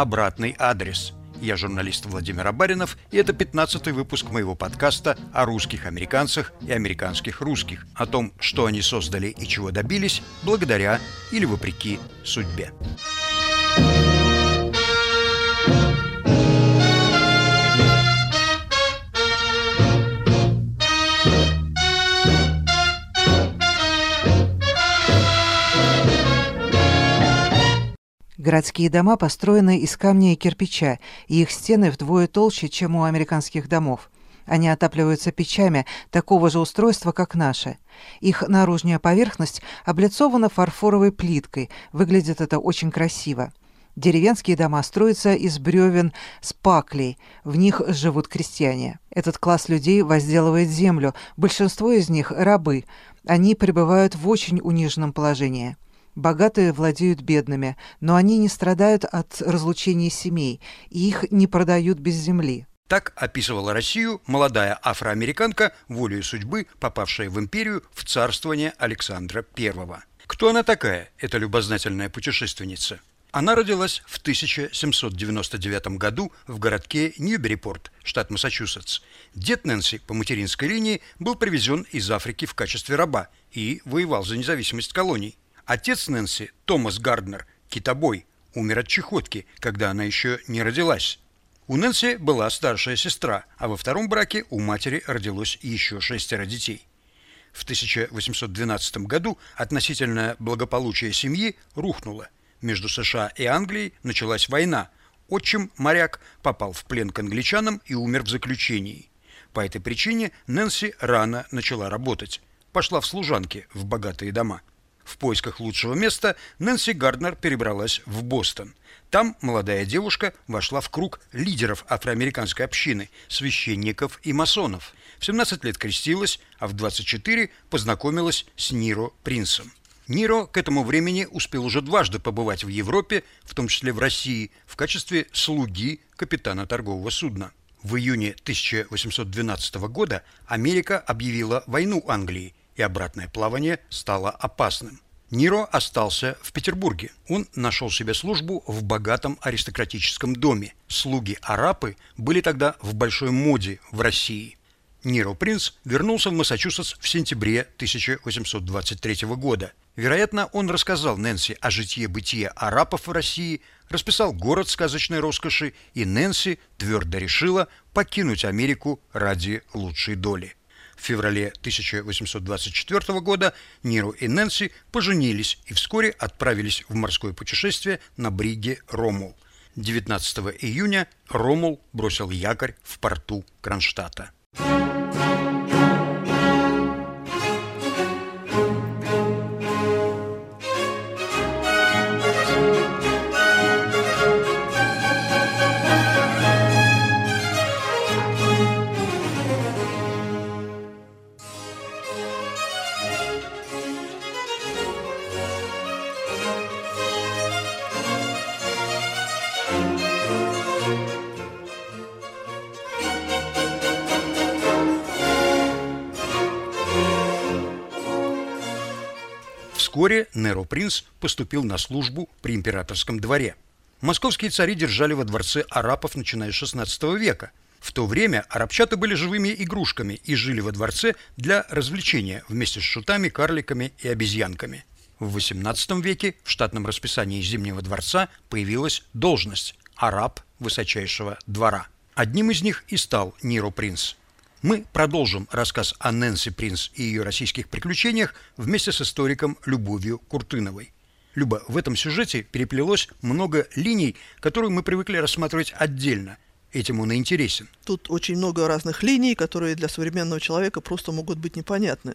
«Обратный адрес». Я журналист Владимир Абаринов, и это 15-й выпуск моего подкаста о русских американцах и американских русских, о том, что они создали и чего добились благодаря или вопреки судьбе. Городские дома построены из камня и кирпича, и их стены вдвое толще, чем у американских домов. Они отапливаются печами такого же устройства, как наши. Их наружная поверхность облицована фарфоровой плиткой. Выглядит это очень красиво. Деревенские дома строятся из бревен с паклей. В них живут крестьяне. Этот класс людей возделывает землю. Большинство из них – рабы. Они пребывают в очень униженном положении. Богатые владеют бедными, но они не страдают от разлучения семей, и их не продают без земли. Так описывала Россию молодая афроамериканка, волею судьбы, попавшая в империю в царствование Александра I. Кто она такая, эта любознательная путешественница? Она родилась в 1799 году в городке Ньюберипорт, штат Массачусетс. Дед Нэнси по материнской линии был привезен из Африки в качестве раба и воевал за независимость колоний. Отец Нэнси, Томас Гарднер, китобой, умер от чехотки, когда она еще не родилась. У Нэнси была старшая сестра, а во втором браке у матери родилось еще шестеро детей. В 1812 году относительное благополучие семьи рухнуло. Между США и Англией началась война. Отчим, моряк, попал в плен к англичанам и умер в заключении. По этой причине Нэнси рано начала работать. Пошла в служанки в богатые дома. В поисках лучшего места Нэнси Гарднер перебралась в Бостон. Там молодая девушка вошла в круг лидеров афроамериканской общины, священников и масонов. В 17 лет крестилась, а в 24 познакомилась с Ниро Принцем. Ниро к этому времени успел уже дважды побывать в Европе, в том числе в России, в качестве слуги капитана торгового судна. В июне 1812 года Америка объявила войну Англии, и обратное плавание стало опасным. Ниро остался в Петербурге. Он нашел себе службу в богатом аристократическом доме. Слуги-арапы были тогда в большой моде в России. Ниро Принц вернулся в Массачусетс в сентябре 1823 года. Вероятно, он рассказал Нэнси о житье-бытие арапов в России, расписал город сказочной роскоши, и Нэнси твердо решила покинуть Америку ради лучшей доли. В феврале 1824 года Ниру и Нэнси поженились и вскоре отправились в морское путешествие на бриге Ромул. 19 июня Ромул бросил якорь в порту Кронштадта. Вскоре Неро Принц поступил на службу при императорском дворе. Московские цари держали во дворце арапов, начиная с XVI века. В то время арабчата были живыми игрушками и жили во дворце для развлечения вместе с шутами, карликами и обезьянками. В XVIII веке в штатном расписании Зимнего дворца появилась должность – араб высочайшего двора. Одним из них и стал Ниро Принц – мы продолжим рассказ о Нэнси Принц и ее российских приключениях вместе с историком Любовью Куртыновой. Люба, в этом сюжете переплелось много линий, которые мы привыкли рассматривать отдельно. Этим он и интересен. Тут очень много разных линий, которые для современного человека просто могут быть непонятны.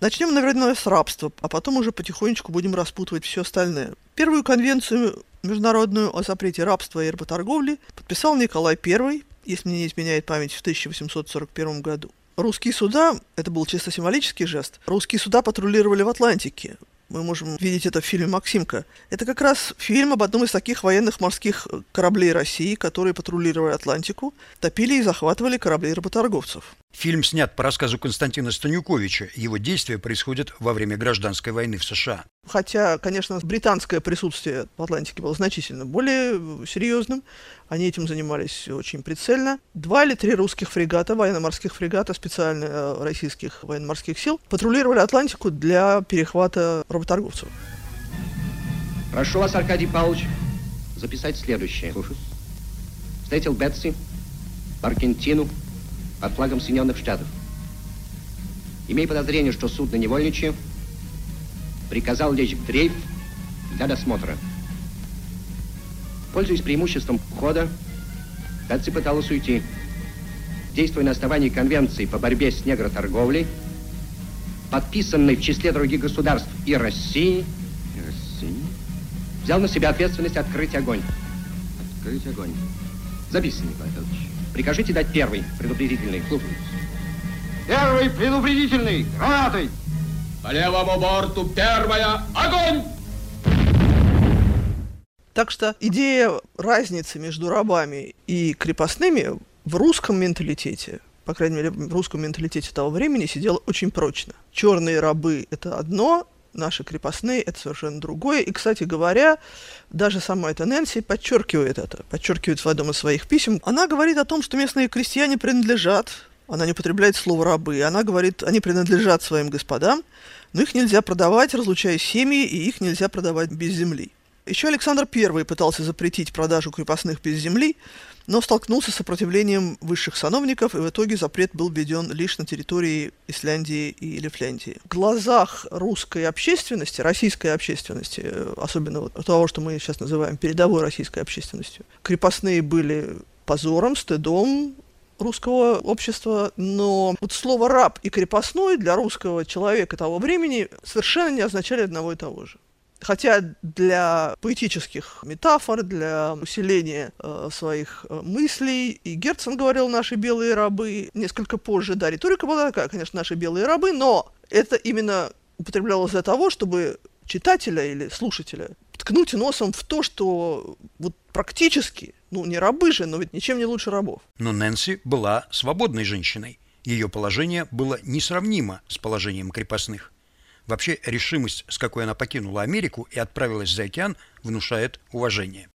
Начнем, наверное, с рабства, а потом уже потихонечку будем распутывать все остальное. Первую конвенцию международную о запрете рабства и работорговли подписал Николай I если мне не изменяет память, в 1841 году. Русские суда, это был чисто символический жест, русские суда патрулировали в Атлантике. Мы можем видеть это в фильме «Максимка». Это как раз фильм об одном из таких военных морских кораблей России, которые патрулировали Атлантику, топили и захватывали корабли работорговцев. Фильм снят по рассказу Константина Станюковича. Его действия происходят во время гражданской войны в США. Хотя, конечно, британское присутствие в Атлантике было значительно более серьезным. Они этим занимались очень прицельно. Два или три русских фрегата, военно-морских фрегата, специально э, российских военно-морских сил, патрулировали Атлантику для перехвата работорговцев. Прошу вас, Аркадий Павлович, записать следующее. Слушаю. Встретил Бетси Аргентину под флагом Соединенных Штатов. Имея подозрение, что судно невольничье, приказал лечь в дрейф для досмотра. Пользуясь преимуществом хода, Бетси пыталась уйти. Действуя на основании конвенции по борьбе с негроторговлей, подписанной в числе других государств и России, и России, взял на себя ответственность открыть огонь. Открыть огонь. Записано, Николай Федорович. Прикажите дать первый предупредительный. Слушаюсь. Первый предупредительный. Гранаты. По левому борту первая. Огонь! Так что идея разницы между рабами и крепостными в русском менталитете, по крайней мере, в русском менталитете того времени сидела очень прочно. Черные рабы – это одно, наши крепостные – это совершенно другое. И, кстати говоря, даже сама эта Нэнси подчеркивает это, подчеркивает в одном из своих писем. Она говорит о том, что местные крестьяне принадлежат, она не употребляет слово «рабы», она говорит, они принадлежат своим господам, но их нельзя продавать, разлучая семьи, и их нельзя продавать без земли. Еще Александр I пытался запретить продажу крепостных без земли, но столкнулся с сопротивлением высших сановников, и в итоге запрет был введен лишь на территории Исляндии и Лифляндии. В глазах русской общественности, российской общественности, особенно вот того, что мы сейчас называем передовой российской общественностью, крепостные были позором, стыдом, русского общества, но вот слово «раб» и «крепостной» для русского человека того времени совершенно не означали одного и того же. Хотя для поэтических метафор, для усиления э, своих э, мыслей, и Герцен говорил «наши белые рабы», несколько позже, да, риторика была такая, конечно, «наши белые рабы», но это именно употреблялось для того, чтобы читателя или слушателя ткнуть носом в то, что вот практически, ну не рабы же, но ведь ничем не лучше рабов. Но Нэнси была свободной женщиной. Ее положение было несравнимо с положением крепостных. Вообще решимость, с какой она покинула Америку и отправилась за океан, внушает уважение.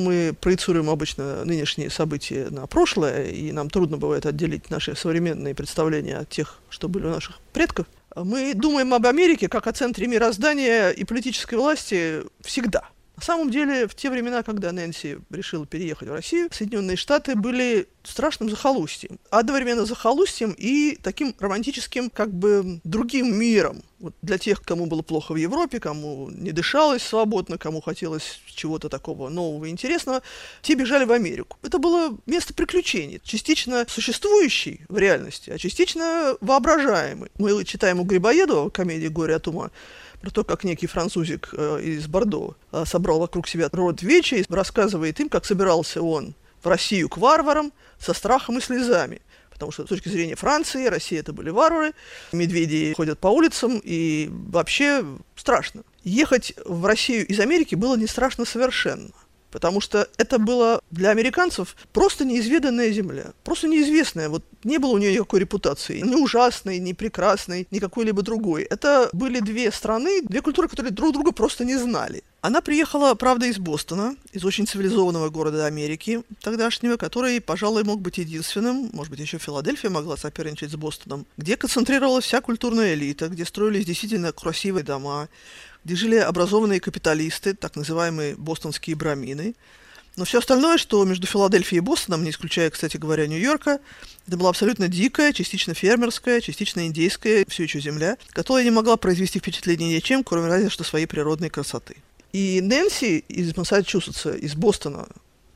Мы проецируем обычно нынешние события на прошлое, и нам трудно бывает отделить наши современные представления от тех, что были у наших предков. Мы думаем об Америке как о центре мироздания и политической власти всегда – на самом деле, в те времена, когда Нэнси решила переехать в Россию, Соединенные Штаты были страшным захолустьем. Одновременно захолустьем и таким романтическим, как бы, другим миром. Вот для тех, кому было плохо в Европе, кому не дышалось свободно, кому хотелось чего-то такого нового и интересного, те бежали в Америку. Это было место приключений, частично существующий в реальности, а частично воображаемый. Мы читаем у Грибоедова комедию «Горе от ума», про то, как некий французик э, из Бордо э, собрал вокруг себя род вечи и рассказывает им, как собирался он в Россию к варварам со страхом и слезами. Потому что с точки зрения Франции, Россия это были варвары, медведи ходят по улицам, и вообще страшно. Ехать в Россию из Америки было не страшно совершенно потому что это было для американцев просто неизведанная земля, просто неизвестная. Вот не было у нее никакой репутации, ни ужасной, ни прекрасной, ни какой-либо другой. Это были две страны, две культуры, которые друг друга просто не знали. Она приехала, правда, из Бостона, из очень цивилизованного города Америки тогдашнего, который, пожалуй, мог быть единственным, может быть, еще Филадельфия могла соперничать с Бостоном, где концентрировалась вся культурная элита, где строились действительно красивые дома, где жили образованные капиталисты, так называемые бостонские брамины. Но все остальное, что между Филадельфией и Бостоном, не исключая, кстати говоря, Нью-Йорка, это была абсолютно дикая, частично фермерская, частично индейская, все еще земля, которая не могла произвести впечатление ничем, кроме разве что своей природной красоты. И Нэнси из Массачусетса, из Бостона,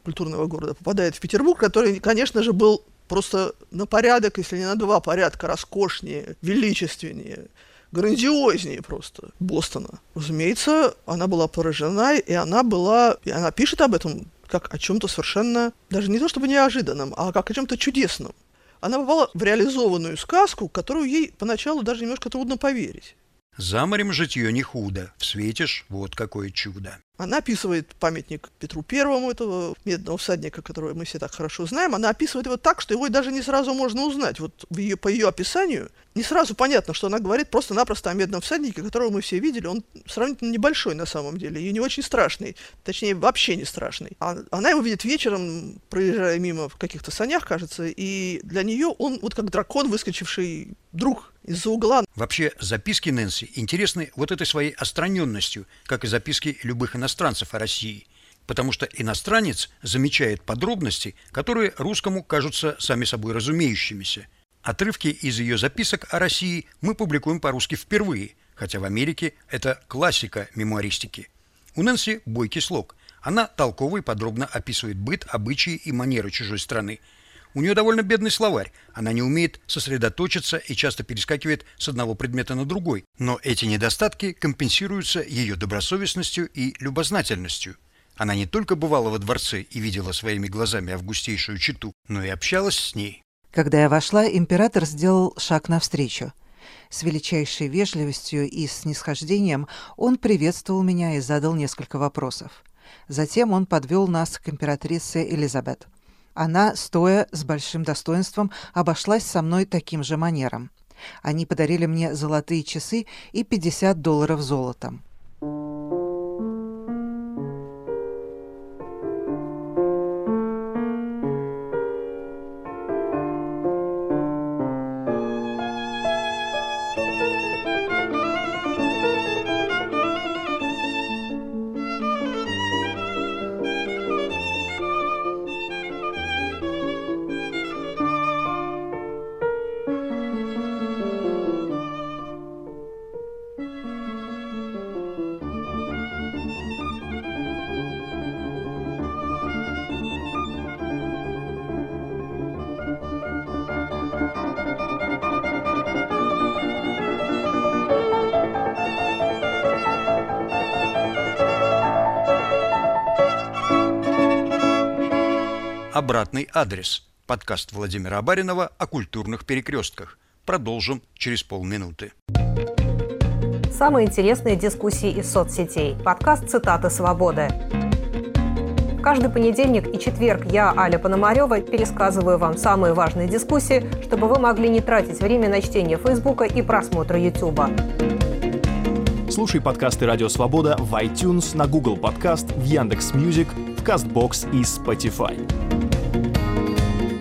культурного города, попадает в Петербург, который, конечно же, был просто на порядок, если не на два порядка, роскошнее, величественнее, грандиознее просто Бостона. Разумеется, она была поражена, и она была, и она пишет об этом как о чем-то совершенно, даже не то чтобы неожиданном, а как о чем-то чудесном. Она попала в реализованную сказку, которую ей поначалу даже немножко трудно поверить. За морем житье не худо, светишь вот какое чудо. Она описывает памятник Петру Первому, этого медного всадника, которого мы все так хорошо знаем. Она описывает его так, что его даже не сразу можно узнать. Вот в ее, по ее описанию не сразу понятно, что она говорит просто-напросто о медном всаднике, которого мы все видели. Он сравнительно небольшой на самом деле и не очень страшный. Точнее, вообще не страшный. А она его видит вечером, проезжая мимо в каких-то санях, кажется, и для нее он вот как дракон, выскочивший друг из-за угла. Вообще, записки Нэнси интересны вот этой своей остраненностью, как и записки любых иностранцев о России. Потому что иностранец замечает подробности, которые русскому кажутся сами собой разумеющимися. Отрывки из ее записок о России мы публикуем по-русски впервые, хотя в Америке это классика мемуаристики. У Нэнси бойкий слог. Она толково и подробно описывает быт, обычаи и манеры чужой страны – у нее довольно бедный словарь. Она не умеет сосредоточиться и часто перескакивает с одного предмета на другой. Но эти недостатки компенсируются ее добросовестностью и любознательностью. Она не только бывала во дворце и видела своими глазами августейшую читу, но и общалась с ней. Когда я вошла, император сделал шаг навстречу. С величайшей вежливостью и снисхождением он приветствовал меня и задал несколько вопросов. Затем он подвел нас к императрице Элизабет. Она, стоя с большим достоинством, обошлась со мной таким же манером. Они подарили мне золотые часы и 50 долларов золотом. Обратный адрес. Подкаст Владимира Абаринова о культурных перекрестках. Продолжим через полминуты. Самые интересные дискуссии из соцсетей. Подкаст «Цитаты свободы». Каждый понедельник и четверг я, Аля Пономарева, пересказываю вам самые важные дискуссии, чтобы вы могли не тратить время на чтение Фейсбука и просмотра Ютуба. Слушай подкасты «Радио Свобода» в iTunes, на Google Подкаст, в Яндекс.Music, в Castbox и Spotify.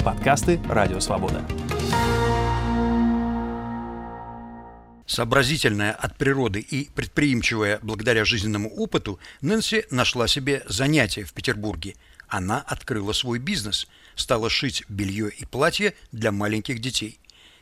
Подкасты «Радио Свобода». Сообразительная от природы и предприимчивая благодаря жизненному опыту, Нэнси нашла себе занятие в Петербурге. Она открыла свой бизнес, стала шить белье и платья для маленьких детей.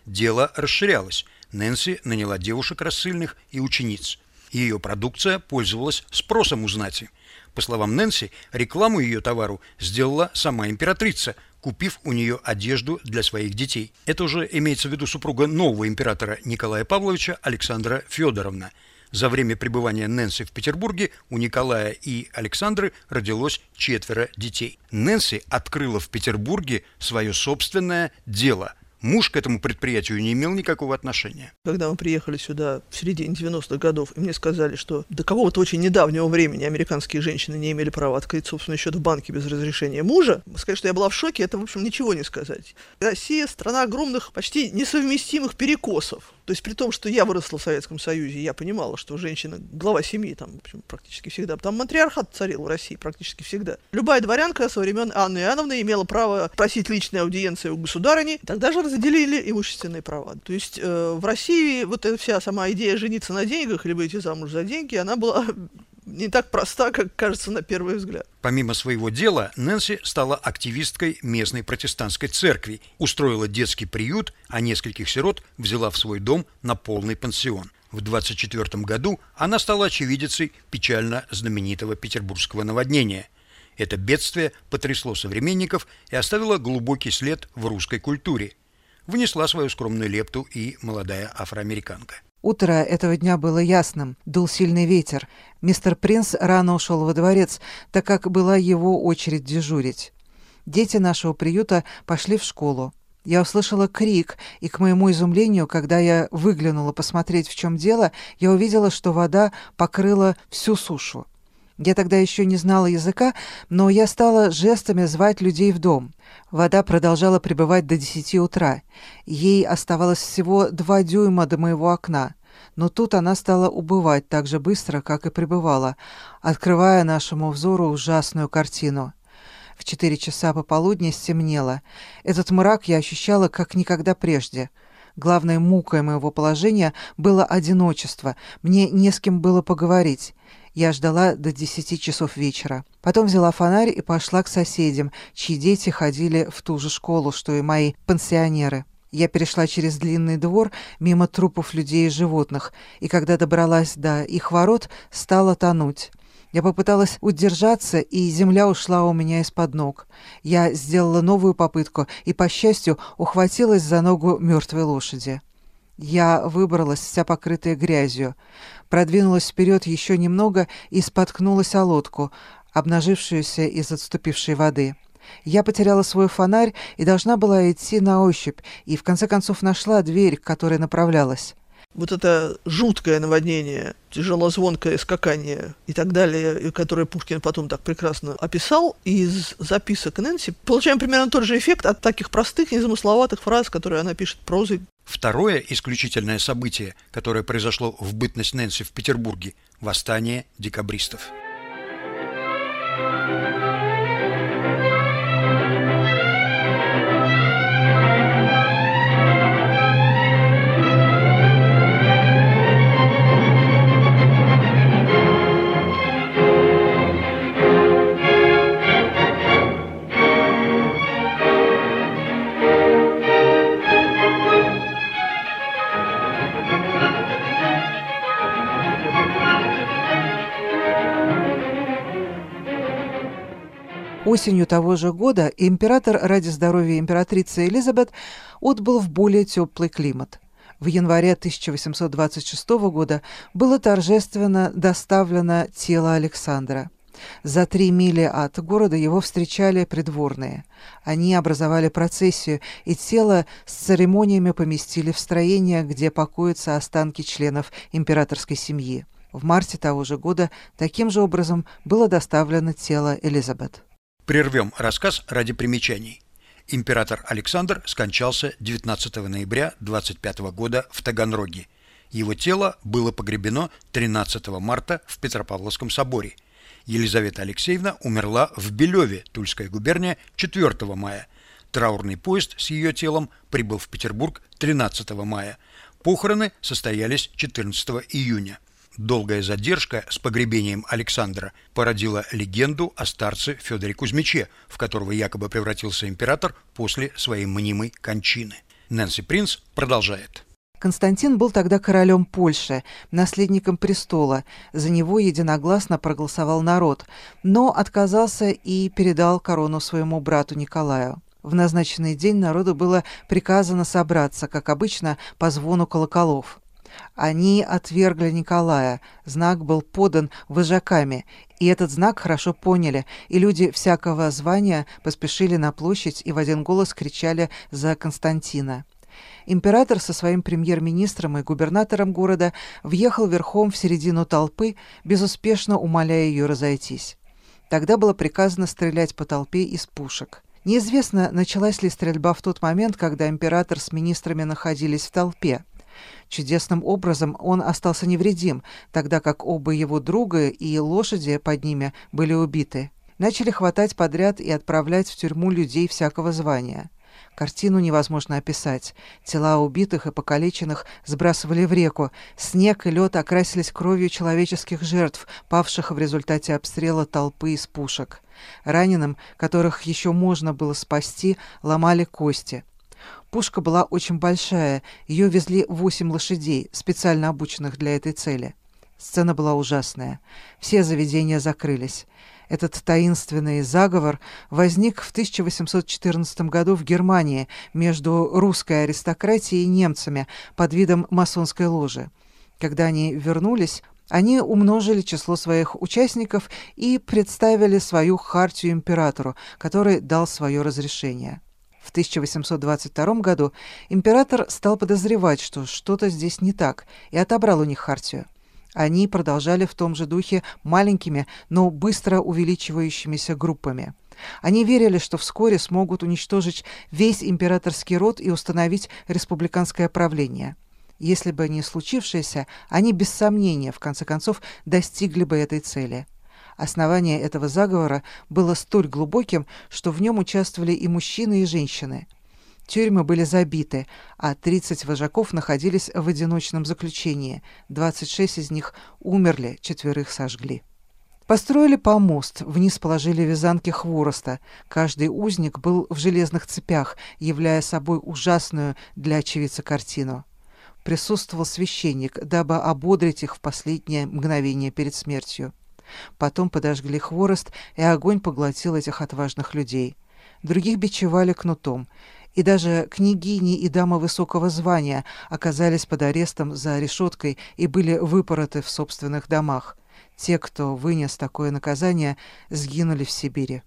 Дело расширялось. Нэнси наняла девушек рассыльных и учениц. Ее продукция пользовалась спросом у знати. По словам Нэнси, рекламу ее товару сделала сама императрица – купив у нее одежду для своих детей. Это уже имеется в виду супруга нового императора Николая Павловича Александра Федоровна. За время пребывания Нэнси в Петербурге у Николая и Александры родилось четверо детей. Нэнси открыла в Петербурге свое собственное дело – Муж к этому предприятию не имел никакого отношения. Когда мы приехали сюда в середине 90-х годов, и мне сказали, что до какого-то очень недавнего времени американские женщины не имели права открыть собственный счет в банке без разрешения мужа, сказать, что я была в шоке, это, в общем, ничего не сказать. Россия – страна огромных, почти несовместимых перекосов. То есть при том, что я выросла в Советском Союзе, я понимала, что женщина глава семьи там общем, практически всегда. Там матриархат царил в России практически всегда. Любая дворянка со времен Анны Иоанновны имела право просить личной аудиенции у государыни. Тогда же разделили имущественные права. То есть э, в России вот эта вся сама идея жениться на деньгах или выйти замуж за деньги, она была не так проста, как кажется на первый взгляд. Помимо своего дела, Нэнси стала активисткой местной протестантской церкви, устроила детский приют, а нескольких сирот взяла в свой дом на полный пансион. В 24 году она стала очевидицей печально знаменитого петербургского наводнения. Это бедствие потрясло современников и оставило глубокий след в русской культуре. Внесла свою скромную лепту и молодая афроамериканка. Утро этого дня было ясным, дул сильный ветер. Мистер Принц рано ушел во дворец, так как была его очередь дежурить. Дети нашего приюта пошли в школу. Я услышала крик, и, к моему изумлению, когда я выглянула посмотреть, в чем дело, я увидела, что вода покрыла всю сушу. Я тогда еще не знала языка, но я стала жестами звать людей в дом. Вода продолжала пребывать до десяти утра. Ей оставалось всего два дюйма до моего окна. Но тут она стала убывать так же быстро, как и пребывала, открывая нашему взору ужасную картину. В четыре часа пополудни стемнело. Этот мрак я ощущала как никогда прежде. Главной мукой моего положения было одиночество. Мне не с кем было поговорить. Я ждала до десяти часов вечера. Потом взяла фонарь и пошла к соседям, чьи дети ходили в ту же школу, что и мои пансионеры. Я перешла через длинный двор мимо трупов людей и животных, и когда добралась до их ворот, стала тонуть. Я попыталась удержаться, и земля ушла у меня из-под ног. Я сделала новую попытку и, по счастью, ухватилась за ногу мертвой лошади. Я выбралась, вся покрытая грязью, продвинулась вперед еще немного и споткнулась о лодку, обнажившуюся из отступившей воды. Я потеряла свой фонарь и должна была идти на ощупь, и в конце концов нашла дверь, к которой направлялась. Вот это жуткое наводнение, тяжелозвонкое скакание и так далее, которое Пушкин потом так прекрасно описал, из записок Нэнси получаем примерно тот же эффект от таких простых, незамысловатых фраз, которые она пишет прозой. Второе исключительное событие, которое произошло в бытность Нэнси в Петербурге – восстание декабристов. Осенью того же года император ради здоровья императрицы Элизабет отбыл в более теплый климат. В январе 1826 года было торжественно доставлено тело Александра. За три мили от города его встречали придворные. Они образовали процессию, и тело с церемониями поместили в строение, где покоятся останки членов императорской семьи. В марте того же года таким же образом было доставлено тело Элизабет. Прервем рассказ ради примечаний. Император Александр скончался 19 ноября 25 года в Таганроге. Его тело было погребено 13 марта в Петропавловском соборе. Елизавета Алексеевна умерла в Белеве, Тульская губерния, 4 мая. Траурный поезд с ее телом прибыл в Петербург 13 мая. Похороны состоялись 14 июня. Долгая задержка с погребением Александра породила легенду о старце Федоре Кузьмиче, в которого якобы превратился император после своей мнимой кончины. Нэнси Принц продолжает. Константин был тогда королем Польши, наследником престола. За него единогласно проголосовал народ, но отказался и передал корону своему брату Николаю. В назначенный день народу было приказано собраться, как обычно, по звону колоколов. Они отвергли Николая, знак был подан вожаками, и этот знак хорошо поняли, и люди всякого звания поспешили на площадь и в один голос кричали за Константина. Император со своим премьер-министром и губернатором города въехал верхом в середину толпы, безуспешно умоляя ее разойтись. Тогда было приказано стрелять по толпе из пушек. Неизвестно, началась ли стрельба в тот момент, когда император с министрами находились в толпе. Чудесным образом он остался невредим, тогда как оба его друга и лошади под ними были убиты. Начали хватать подряд и отправлять в тюрьму людей всякого звания. Картину невозможно описать. Тела убитых и покалеченных сбрасывали в реку. Снег и лед окрасились кровью человеческих жертв, павших в результате обстрела толпы из пушек. Раненым, которых еще можно было спасти, ломали кости. Пушка была очень большая, ее везли восемь лошадей, специально обученных для этой цели. Сцена была ужасная. Все заведения закрылись. Этот таинственный заговор возник в 1814 году в Германии между русской аристократией и немцами под видом масонской ложи. Когда они вернулись, они умножили число своих участников и представили свою хартию императору, который дал свое разрешение. В 1822 году император стал подозревать, что что-то здесь не так, и отобрал у них хартию. Они продолжали в том же духе маленькими, но быстро увеличивающимися группами. Они верили, что вскоре смогут уничтожить весь императорский род и установить республиканское правление. Если бы не случившееся, они без сомнения, в конце концов, достигли бы этой цели. Основание этого заговора было столь глубоким, что в нем участвовали и мужчины, и женщины – Тюрьмы были забиты, а 30 вожаков находились в одиночном заключении. 26 из них умерли, четверых сожгли. Построили помост, вниз положили вязанки хвороста. Каждый узник был в железных цепях, являя собой ужасную для очевидца картину. Присутствовал священник, дабы ободрить их в последнее мгновение перед смертью. Потом подожгли хворост, и огонь поглотил этих отважных людей. Других бичевали кнутом и даже княгини и дамы высокого звания оказались под арестом за решеткой и были выпороты в собственных домах. Те, кто вынес такое наказание, сгинули в Сибири.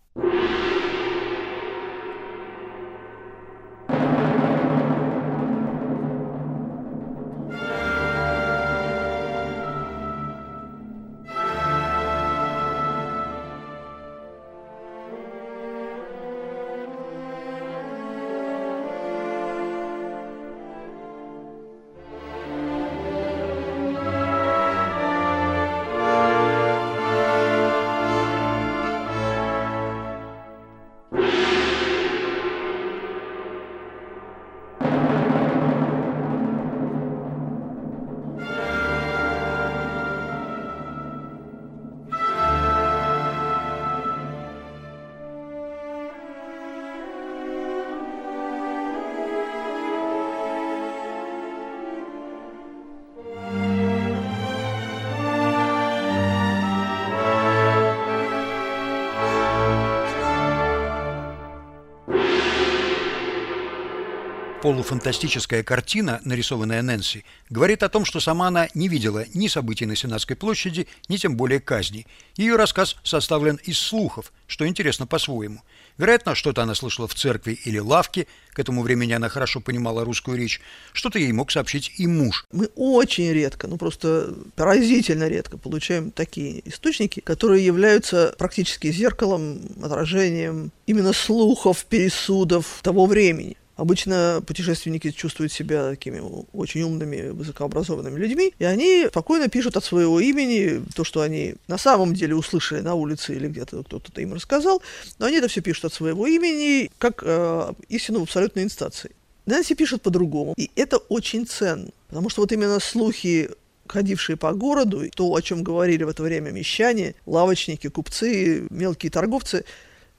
Полуфантастическая картина, нарисованная Нэнси, говорит о том, что сама она не видела ни событий на Сенатской площади, ни тем более казни. Ее рассказ составлен из слухов, что интересно по-своему. Вероятно, что-то она слышала в церкви или лавке, к этому времени она хорошо понимала русскую речь, что-то ей мог сообщить и муж. Мы очень редко, ну просто поразительно редко получаем такие источники, которые являются практически зеркалом, отражением именно слухов, пересудов того времени. Обычно путешественники чувствуют себя такими очень умными, высокообразованными людьми, и они спокойно пишут от своего имени то, что они на самом деле услышали на улице или где-то кто-то им рассказал, но они это все пишут от своего имени, как э, истину в абсолютной инстанции. Нэнси пишет по-другому, и это очень ценно, потому что вот именно слухи ходившие по городу, то, о чем говорили в это время мещане, лавочники, купцы, мелкие торговцы,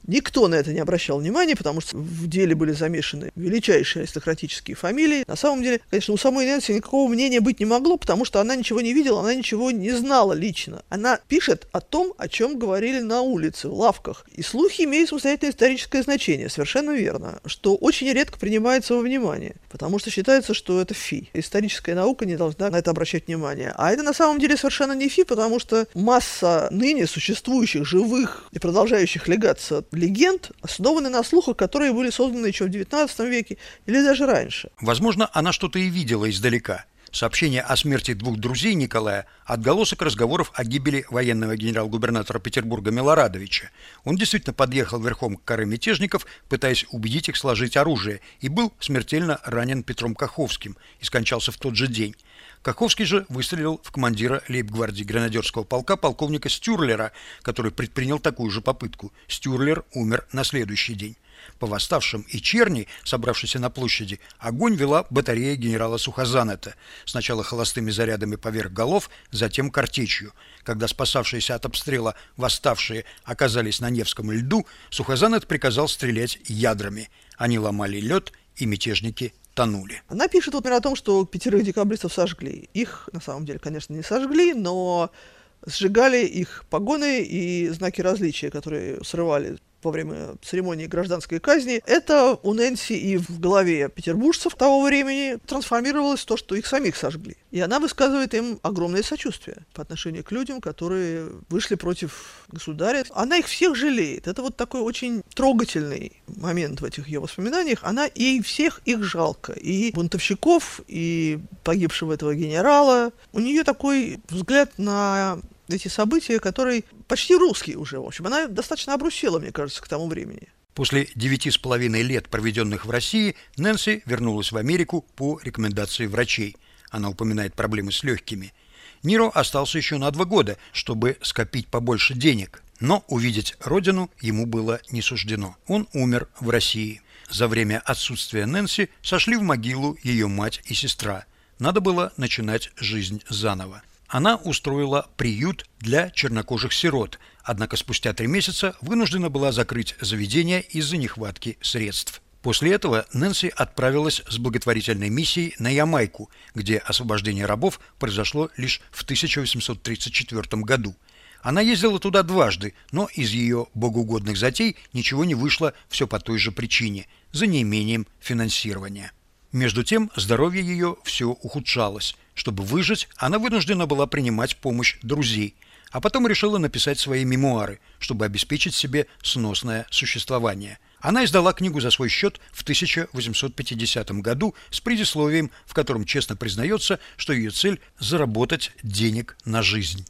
Никто на это не обращал внимания, потому что в деле были замешаны величайшие аристократические фамилии. На самом деле, конечно, у самой Нэнси никакого мнения быть не могло, потому что она ничего не видела, она ничего не знала лично. Она пишет о том, о чем говорили на улице, в лавках. И слухи имеют самостоятельное историческое значение, совершенно верно, что очень редко принимается во внимание, потому что считается, что это фи. Историческая наука не должна на это обращать внимание. А это на самом деле совершенно не фи, потому что масса ныне существующих, живых и продолжающих легаться легенд, основаны на слухах, которые были созданы еще в XIX веке или даже раньше. Возможно, она что-то и видела издалека. Сообщение о смерти двух друзей Николая – отголосок разговоров о гибели военного генерал-губернатора Петербурга Милорадовича. Он действительно подъехал верхом к коры мятежников, пытаясь убедить их сложить оружие, и был смертельно ранен Петром Каховским и скончался в тот же день. Каховский же выстрелил в командира лейб-гвардии гранадерского полка полковника Стюрлера, который предпринял такую же попытку. Стюрлер умер на следующий день. По восставшим и черни, собравшейся на площади, огонь вела батарея генерала Сухозанета, сначала холостыми зарядами поверх голов, затем картечью. Когда спасавшиеся от обстрела восставшие оказались на Невском льду, Сухозанет приказал стрелять ядрами. Они ломали лед, и мятежники тонули. Она пишет, например, о том, что пятерых декабристов сожгли. Их, на самом деле, конечно, не сожгли, но сжигали их погоны и знаки различия, которые срывали во время церемонии гражданской казни, это у Нэнси и в голове петербуржцев того времени трансформировалось в то, что их самих сожгли. И она высказывает им огромное сочувствие по отношению к людям, которые вышли против государя. Она их всех жалеет. Это вот такой очень трогательный момент в этих ее воспоминаниях. Она и всех их жалко. И бунтовщиков, и погибшего этого генерала. У нее такой взгляд на эти события, который почти русский уже, в общем. Она достаточно обрусела, мне кажется, к тому времени. После девяти с половиной лет, проведенных в России, Нэнси вернулась в Америку по рекомендации врачей. Она упоминает проблемы с легкими. Ниро остался еще на два года, чтобы скопить побольше денег. Но увидеть родину ему было не суждено. Он умер в России. За время отсутствия Нэнси сошли в могилу ее мать и сестра. Надо было начинать жизнь заново. Она устроила приют для чернокожих сирот, однако спустя три месяца вынуждена была закрыть заведение из-за нехватки средств. После этого Нэнси отправилась с благотворительной миссией на Ямайку, где освобождение рабов произошло лишь в 1834 году. Она ездила туда дважды, но из ее богоугодных затей ничего не вышло все по той же причине – за неимением финансирования. Между тем здоровье ее все ухудшалось. Чтобы выжить, она вынуждена была принимать помощь друзей, а потом решила написать свои мемуары, чтобы обеспечить себе сносное существование. Она издала книгу за свой счет в 1850 году с предисловием, в котором честно признается, что ее цель – заработать денег на жизнь.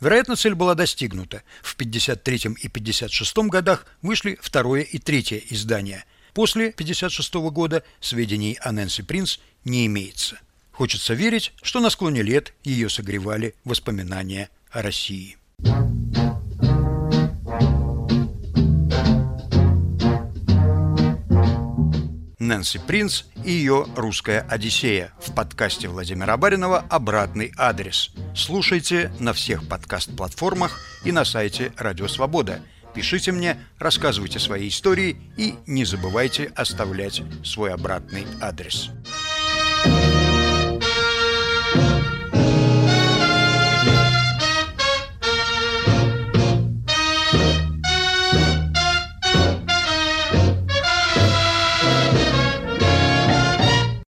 Вероятно, цель была достигнута. В 1953 и 1956 годах вышли второе и третье издания. После 1956 года сведений о Нэнси Принц не имеется. Хочется верить, что на склоне лет ее согревали воспоминания о России. Нэнси Принц и ее «Русская Одиссея» в подкасте Владимира Баринова «Обратный адрес». Слушайте на всех подкаст-платформах и на сайте «Радио Свобода». Пишите мне, рассказывайте свои истории и не забывайте оставлять свой обратный адрес.